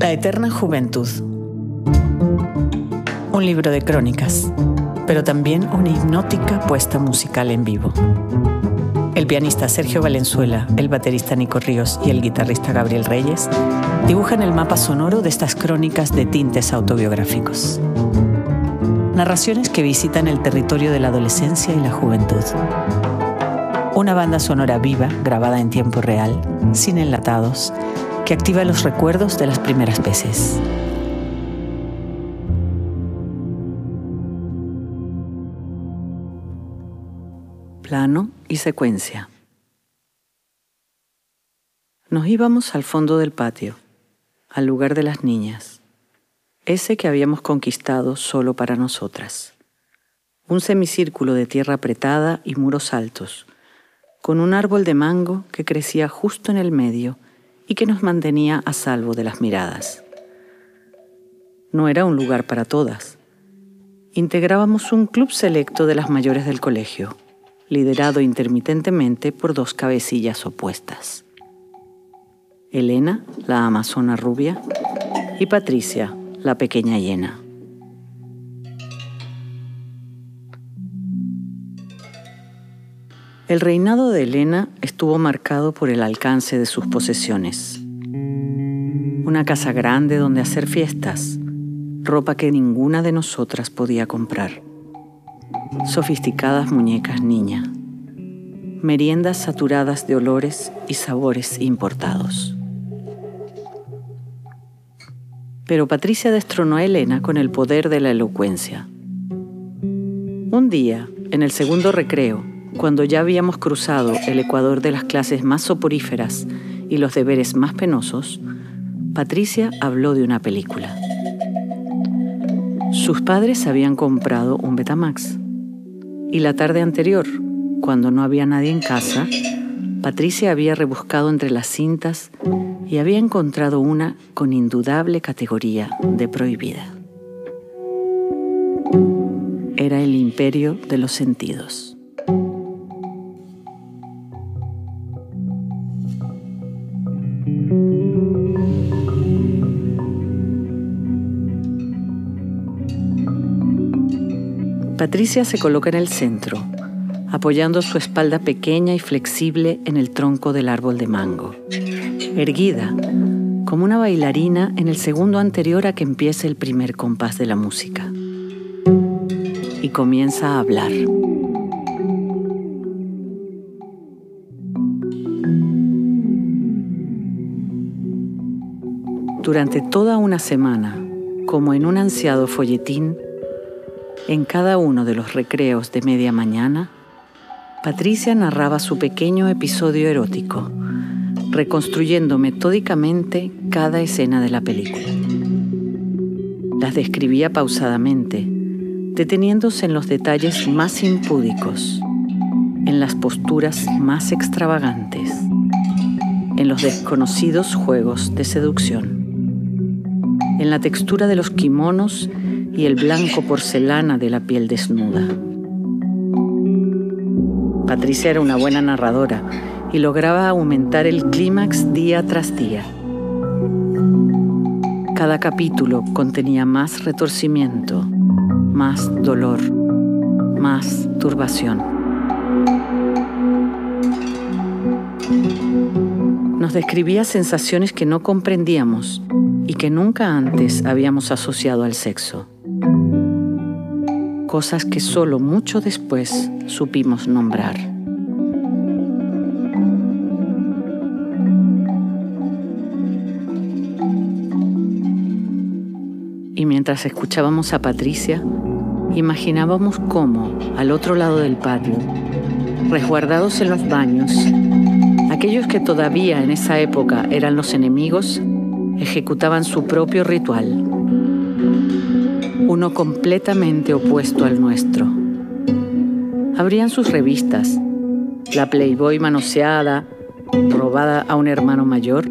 La Eterna Juventud. Un libro de crónicas, pero también una hipnótica puesta musical en vivo. El pianista Sergio Valenzuela, el baterista Nico Ríos y el guitarrista Gabriel Reyes dibujan el mapa sonoro de estas crónicas de tintes autobiográficos. Narraciones que visitan el territorio de la adolescencia y la juventud. Una banda sonora viva, grabada en tiempo real, sin enlatados, que activa los recuerdos de las primeras veces. Plano y secuencia. Nos íbamos al fondo del patio, al lugar de las niñas, ese que habíamos conquistado solo para nosotras. Un semicírculo de tierra apretada y muros altos, con un árbol de mango que crecía justo en el medio y que nos mantenía a salvo de las miradas. No era un lugar para todas. Integrábamos un club selecto de las mayores del colegio, liderado intermitentemente por dos cabecillas opuestas. Elena, la amazona rubia, y Patricia, la pequeña hiena. El reinado de Elena estuvo marcado por el alcance de sus posesiones. Una casa grande donde hacer fiestas, ropa que ninguna de nosotras podía comprar, sofisticadas muñecas niña, meriendas saturadas de olores y sabores importados. Pero Patricia destronó a Elena con el poder de la elocuencia. Un día, en el segundo recreo, cuando ya habíamos cruzado el ecuador de las clases más soporíferas y los deberes más penosos, Patricia habló de una película. Sus padres habían comprado un Betamax. Y la tarde anterior, cuando no había nadie en casa, Patricia había rebuscado entre las cintas y había encontrado una con indudable categoría de prohibida. Era el imperio de los sentidos. Patricia se coloca en el centro, apoyando su espalda pequeña y flexible en el tronco del árbol de mango. Erguida, como una bailarina en el segundo anterior a que empiece el primer compás de la música. Y comienza a hablar. Durante toda una semana, como en un ansiado folletín, en cada uno de los recreos de media mañana, Patricia narraba su pequeño episodio erótico, reconstruyendo metódicamente cada escena de la película. Las describía pausadamente, deteniéndose en los detalles más impúdicos, en las posturas más extravagantes, en los desconocidos juegos de seducción, en la textura de los kimonos y el blanco porcelana de la piel desnuda. Patricia era una buena narradora y lograba aumentar el clímax día tras día. Cada capítulo contenía más retorcimiento, más dolor, más turbación. Nos describía sensaciones que no comprendíamos y que nunca antes habíamos asociado al sexo cosas que solo mucho después supimos nombrar. Y mientras escuchábamos a Patricia, imaginábamos cómo, al otro lado del patio, resguardados en los baños, aquellos que todavía en esa época eran los enemigos, ejecutaban su propio ritual uno completamente opuesto al nuestro. Abrían sus revistas, la Playboy manoseada, robada a un hermano mayor,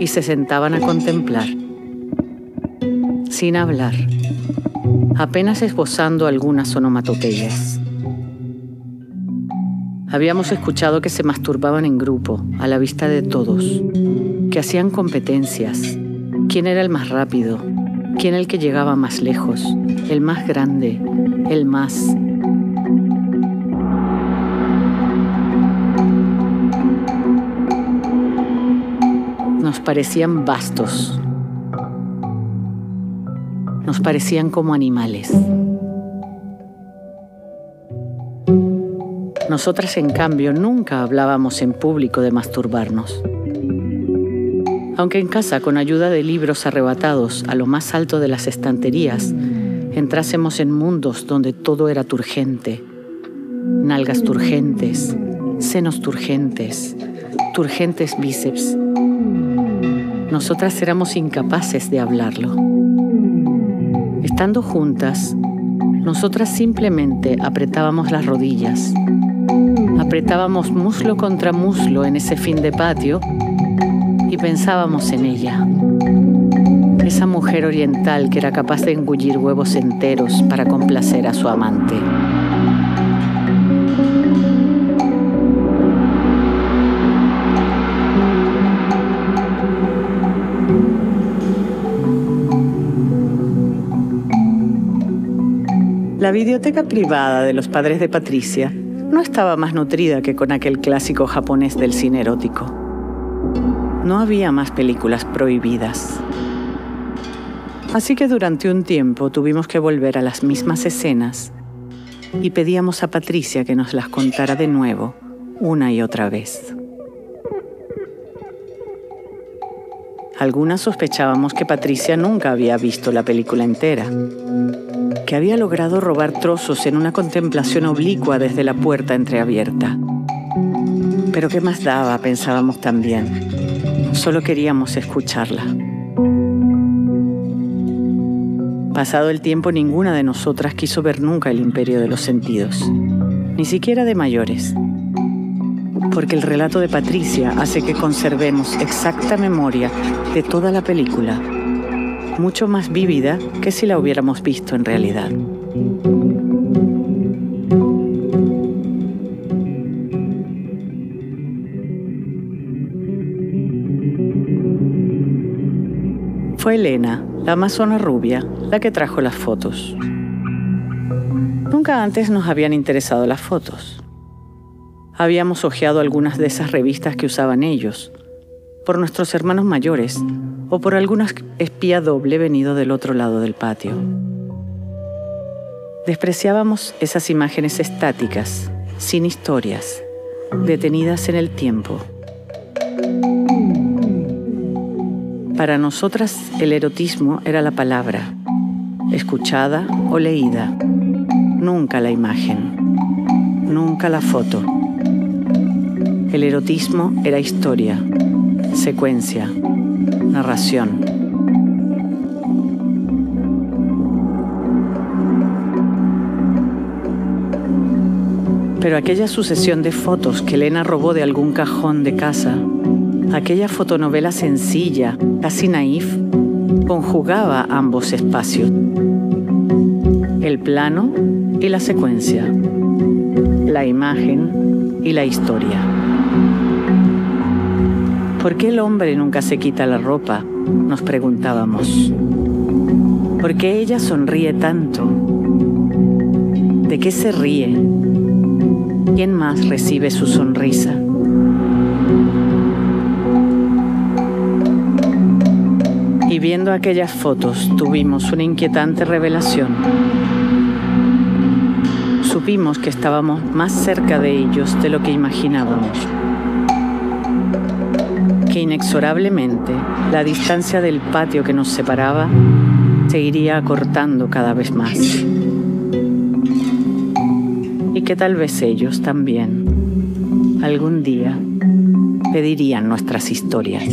y se sentaban a contemplar, sin hablar, apenas esbozando algunas onomatopeyas. Habíamos escuchado que se masturbaban en grupo, a la vista de todos, que hacían competencias, ¿Quién era el más rápido? ¿Quién el que llegaba más lejos? ¿El más grande? ¿El más? Nos parecían vastos. Nos parecían como animales. Nosotras, en cambio, nunca hablábamos en público de masturbarnos. Aunque en casa, con ayuda de libros arrebatados a lo más alto de las estanterías, entrásemos en mundos donde todo era turgente. Nalgas turgentes, senos turgentes, turgentes bíceps. Nosotras éramos incapaces de hablarlo. Estando juntas, nosotras simplemente apretábamos las rodillas, Apretábamos muslo contra muslo en ese fin de patio y pensábamos en ella. Esa mujer oriental que era capaz de engullir huevos enteros para complacer a su amante. La biblioteca privada de los padres de Patricia no estaba más nutrida que con aquel clásico japonés del cine erótico. No había más películas prohibidas. Así que durante un tiempo tuvimos que volver a las mismas escenas y pedíamos a Patricia que nos las contara de nuevo, una y otra vez. Algunas sospechábamos que Patricia nunca había visto la película entera, que había logrado robar trozos en una contemplación oblicua desde la puerta entreabierta. Pero qué más daba, pensábamos también. Solo queríamos escucharla. Pasado el tiempo, ninguna de nosotras quiso ver nunca el imperio de los sentidos, ni siquiera de mayores, porque el relato de Patricia hace que conservemos exacta memoria de toda la película mucho más vívida que si la hubiéramos visto en realidad. Fue Elena, la amazona rubia, la que trajo las fotos. Nunca antes nos habían interesado las fotos. Habíamos hojeado algunas de esas revistas que usaban ellos, por nuestros hermanos mayores o por alguna espía doble venido del otro lado del patio. Despreciábamos esas imágenes estáticas, sin historias, detenidas en el tiempo. Para nosotras el erotismo era la palabra, escuchada o leída, nunca la imagen, nunca la foto. El erotismo era historia, Secuencia. Narración. Pero aquella sucesión de fotos que Elena robó de algún cajón de casa, aquella fotonovela sencilla, casi naif, conjugaba ambos espacios, el plano y la secuencia, la imagen y la historia. ¿Por qué el hombre nunca se quita la ropa? Nos preguntábamos. ¿Por qué ella sonríe tanto? ¿De qué se ríe? ¿Quién más recibe su sonrisa? Y viendo aquellas fotos tuvimos una inquietante revelación. Supimos que estábamos más cerca de ellos de lo que imaginábamos que inexorablemente la distancia del patio que nos separaba se iría acortando cada vez más. Y que tal vez ellos también algún día pedirían nuestras historias.